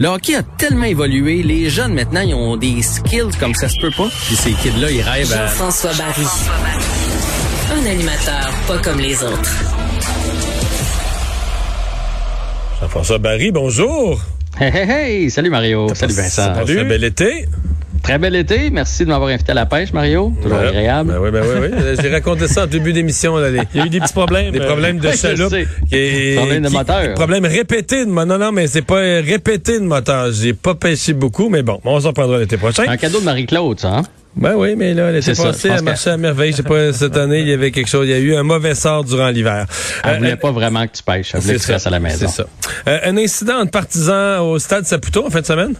Le hockey a tellement évolué, les jeunes maintenant, ils ont des skills comme ça se peut pas. Puis ces kids-là, ils rêvent à... Jean-François Barry. Un animateur pas comme les autres. Jean-François Barry, bonjour. Hey, hey, hey! Salut Mario. Salut Vincent. Salut. Un bel été? Très bel été. Merci de m'avoir invité à la pêche, Mario. Toujours Ouais. agréable. Ben oui, ben oui, oui. J'ai raconté ça en début d'émission. Il y a eu des petits problèmes. Des euh, problèmes de chaloupe. est- Problème de qui- moteur. Problème répété de moteur. Non, non, mais c'est pas euh, répété de moteur. J'ai pas pêché beaucoup, mais bon, on s'en prendra l'été prochain. Un cadeau de Marie-Claude, ça, hein? Ben oui, mais là, l'été passé, elle marchait à merveille. Je sais pas, cette année, il y avait quelque chose. Il y a eu un mauvais sort durant l'hiver. Elle Euh, voulait pas vraiment que tu pêches. Elle voulait que tu restes à la maison. C'est ça. Euh, un incident entre partisans au stade Saputo en fin de semaine?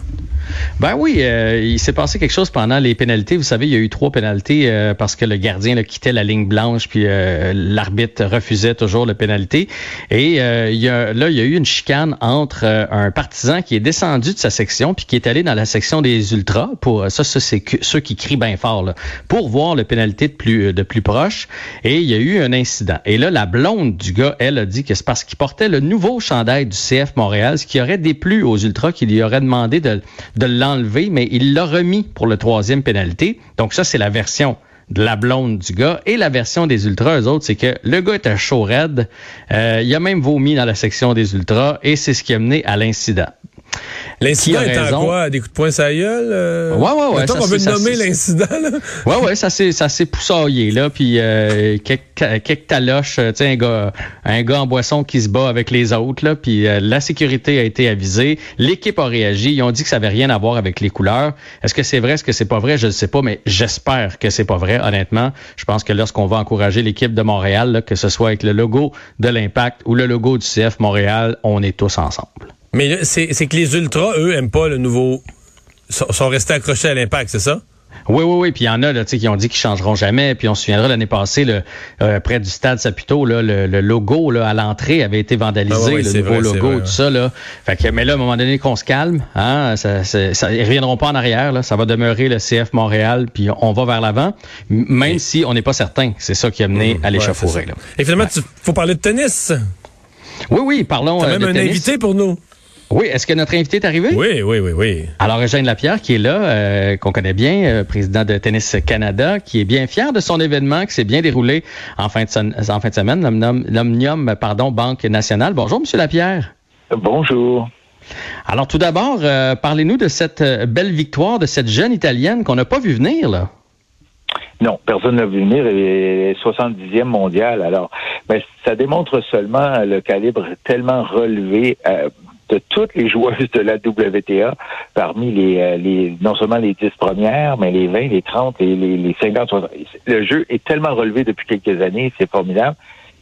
Ben oui, euh, il s'est passé quelque chose pendant les pénalités. Vous savez, il y a eu trois pénalités euh, parce que le gardien là, quittait la ligne blanche, puis euh, l'arbitre refusait toujours le pénalité. Et euh, il y a, là, il y a eu une chicane entre euh, un partisan qui est descendu de sa section, puis qui est allé dans la section des ultras. Pour ça, ça c'est ceux qui crient bien fort là, pour voir le pénalité de plus de plus proche. Et il y a eu un incident. Et là, la blonde du gars, elle a dit que c'est parce qu'il portait le nouveau chandail du CF Montréal, ce qui aurait déplu aux ultras, qui lui aurait demandé de, de l'enlever, mais il l'a remis pour le troisième pénalité. Donc ça, c'est la version de la blonde du gars. Et la version des ultras, eux autres, c'est que le gars était chaud raide. Euh, il a même vomi dans la section des ultras et c'est ce qui a mené à l'incident. L'incident est en raison? quoi? Des coups de poing la gueule? euh? Ouais, ouais, ouais, ça, qu'on veut ça, nommer l'incident, là. Ouais, ouais, ça s'est, ça s'est poussaillé, là, puis euh, quelques, quelques taloches, euh, tu sais, un gars, un gars en boisson qui se bat avec les autres, là, puis euh, la sécurité a été avisée, l'équipe a réagi, ils ont dit que ça avait rien à voir avec les couleurs. Est-ce que c'est vrai, est-ce que c'est pas vrai, je ne sais pas, mais j'espère que c'est pas vrai, honnêtement. Je pense que lorsqu'on va encourager l'équipe de Montréal, là, que ce soit avec le logo de l'Impact ou le logo du CF Montréal, on est tous ensemble. Mais c'est que les ultras, eux, aiment pas le nouveau. sont, sont restés accrochés à l'impact, c'est ça? Oui, oui, oui. Puis il y en a là, tu sais, qui ont dit qu'ils changeront jamais. Puis on se souviendra l'année passée, le, euh, près du stade Saputo, là, le, le logo là, à l'entrée avait été vandalisé, Ah le nouveau vrai, logo, vrai, tout ouais. ça. Là. Fait que, mais là, à un moment donné, qu'on se calme, hein, ça, ça, ça- ils reviendront pas en arrière. Là, ça va demeurer le CF Montréal, puis on va vers l'avant, même si on n'est pas certain. C'est ça qui a mené à l'échauffourée. Ouais. Et finalement, il faut parler de tennis. oui, oui, parlons T'as euh, même de un tennis. invité pour nous. Oui, est-ce que notre invité est arrivé? Oui, oui, oui, oui. Alors, Eugène Lapierre, qui est là, euh, qu'on connaît bien, euh, président de Tennis Canada, qui est bien fier de son événement, qui s'est bien déroulé en fin de, son- en fin de semaine, l'Omnium, pardon, Banque Nationale. Bonjour, Monsieur Lapierre. Bonjour. Alors, tout d'abord, euh, parlez-nous de cette belle victoire de cette jeune Italienne qu'on n'a pas vu venir, là. Non, personne n'a vu venir. Elle est 70e mondiale. Alors, ben, ça démontre seulement le calibre tellement relevé euh, de toutes les joueuses de la WTA, parmi les, euh, les non seulement les 10 premières, mais les 20, les 30, les, les, les 50, 60. Le jeu est tellement relevé depuis quelques années, c'est formidable.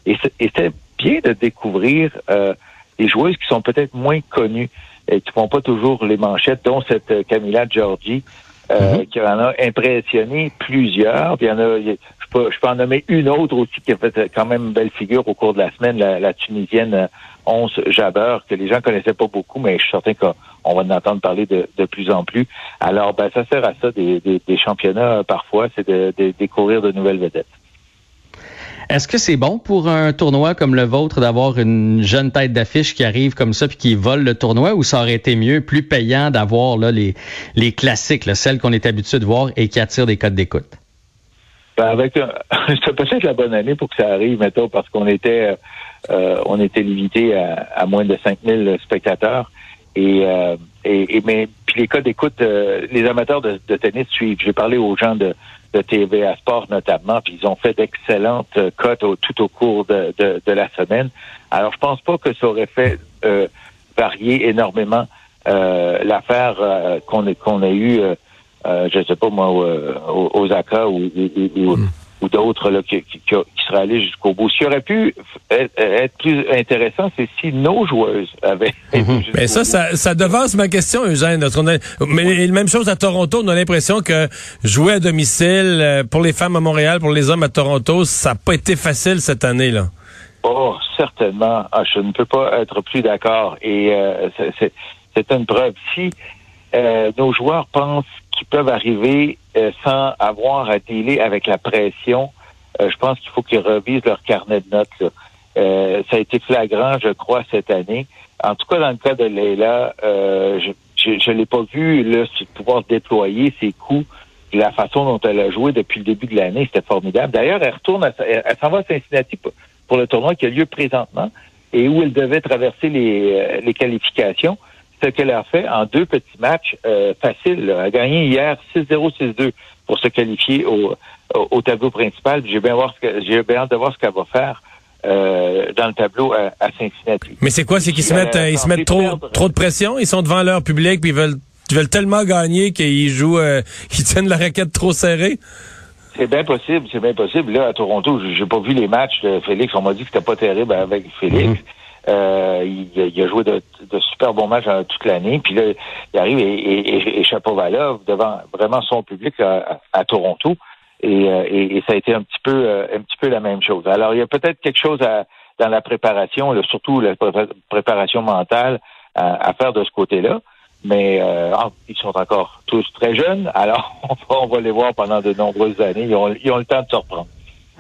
Et c'est bien de découvrir euh, des joueuses qui sont peut-être moins connues et qui font pas toujours les manchettes, dont cette euh, Camilla Giorgi, euh, qui en a impressionné plusieurs. Puis il y en a, peux, je peux en nommer une autre aussi qui a fait euh, quand même une belle figure au cours de la semaine, la, la Tunisienne euh, Once Jabeur, que les gens connaissaient pas beaucoup, mais je suis certain qu'on va en entendre parler de, de plus en plus. Alors, ben, ça sert à ça des, des, des championnats euh, parfois, c'est de, de découvrir de nouvelles vedettes. Est-ce que c'est bon pour un tournoi comme le vôtre d'avoir une jeune tête d'affiche qui arrive comme ça puis qui vole le tournoi ou ça aurait été mieux, plus payant d'avoir les, les classiques, là, celles qu'on est habitué de voir et qui attirent des codes d'écoute? Ben, avec c'était peut-être la bonne année pour que ça arrive, mettons, parce qu'on était euh, on était limité à, à moins de 5000 spectateurs. Et, euh, et, et mais puis les codes d'écoute, euh, les amateurs de, de tennis suivent. J'ai parlé aux gens de, de TVA Sport notamment, puis ils ont fait d'excellentes euh, cotes au- tout au cours de, de, de la semaine. Alors je pense pas que ça aurait fait euh, varier énormément euh, l'affaire qu'on qu'on a eu, euh, je sais pas moi, au- euh, aux Osaka ou, ou, ou- ou d'autres là, qui, qui, qui seraient allés jusqu'au bout. Ce qui aurait pu être, être plus intéressant, c'est si nos joueuses avaient été jusqu'au Mais ça, ça, ça devance ma question, Eugène. Notre- on a- mais la même chose à Toronto, on a l'impression que jouer à domicile euh, pour les femmes à Montréal, pour les hommes à Toronto, ça n'a pas été facile cette année là. Oh, certainement. Ah, je ne peux pas être plus d'accord. Et euh, c'est- c'est c'est une preuve. Si euh, nos joueurs pensent qu'ils peuvent arriver euh, sans avoir à dealer avec la pression, euh, je pense qu'il faut qu'ils revisent leur carnet de notes. là. Euh, ça a été flagrant, je crois, cette année. en tout cas, dans le cas de Leila, euh, je ne l'ai pas vu là, pouvoir déployer ses coups la façon dont elle a joué depuis le début de l'année. C'était formidable. D'ailleurs, elle retourne, à, elle, s'en va à Cincinnati pour le tournoi qui a lieu présentement et où elle devait traverser les, euh, les qualifications. Ce qu'elle a fait en deux petits matchs euh, faciles. Elle a gagné hier 6-0, 6-2 pour se qualifier au, au, tableau principal. J'ai bien, voir ce que, j'ai bien hâte de voir ce qu'elle va faire euh, dans le tableau à, Cincinnati. Mais c'est quoi? C'est qu'ils se mettent, ils se mettent trop, trop de pression? Ils sont devant leur public puis ils veulent, ils veulent tellement gagner qu'ils jouent, euh, ils tiennent la raquette trop serrée? C'est bien possible, c'est bien possible. Là, à Toronto, j'ai pas vu les matchs de Félix. On m'a dit que c'était pas terrible avec Félix. Mhm. Euh, il, a joué de, super bons matchs toute l'année. Puis là, il arrive et, et, et Chapovalov devant vraiment son public à Toronto. Euh, et, ça a été un petit peu euh, un petit peu la même chose. Alors il y a peut-être quelque chose à, dans la préparation, surtout la préparation mentale à, faire de ce côté-là. Mais euh, ils sont encore tous très jeunes, alors on va, les voir pendant de nombreuses années. ils ont le temps de se reprendre.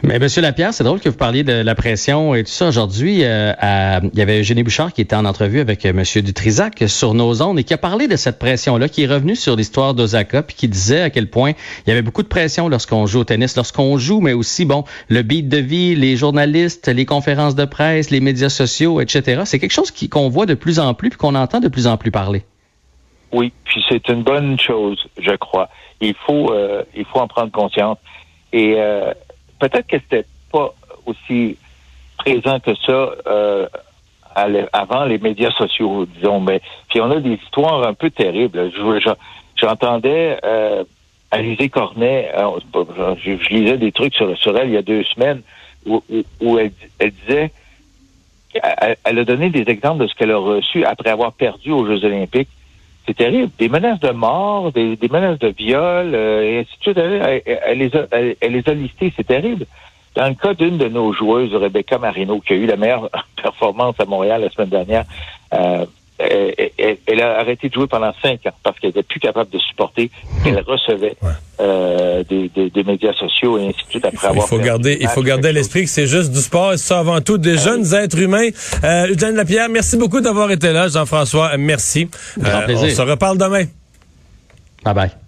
Mais Monsieur Lapierre, c'est drôle que vous parliez de la pression et tout ça. Aujourd'hui, euh, il y avait Eugénie Bouchard qui était en entrevue avec euh, Monsieur Dutrisac sur nos ondes et qui a parlé de cette pression-là, qui est revenu sur l'histoire d'Osaka, puis qui disait à quel point il y avait beaucoup de pression lorsqu'on joue au tennis, lorsqu'on joue, mais aussi, bon, le beat de vie, les journalistes, les conférences de presse, les médias sociaux, etc. C'est quelque chose qu'on voit de plus en plus, puis qu'on entend de plus en plus parler. Oui, puis c'est une bonne chose, je crois. Il faut, euh, il faut en prendre conscience. Et euh, peut-être que c'était pas aussi présent que ça euh, avant les médias sociaux, disons. Mais puis on a des histoires un peu terribles. J'entendais euh, Alizé Cornet, euh, je, lisais des trucs sur, sur elle il y a deux semaines où, elle, disait elle, a donné des exemples de ce qu'elle a reçu après avoir perdu aux Jeux Olympiques. C'est terrible. Des menaces de mort, des, menaces de viol, euh, et ainsi de suite. Elle, les a, elle, les a listées. C'est terrible. Dans le cas d'une de nos joueuses, Rebecca Marino, qui a eu la meilleure performance à Montréal la semaine dernière, euh, elle, a arrêté de jouer pendant cinq ans parce qu'elle n'était plus capable de supporter qu'elle recevait euh, des, des, médias sociaux et ainsi de suite après avoir. Il faut garder, il faut garder l'esprit que c'est juste du sport et ça avant tout des ah jeunes êtres humains. Euh, Eugène Lapierre, merci beaucoup d'avoir été là. Jean-François, merci. Grand plaisir. On se reparle demain. Bye bye.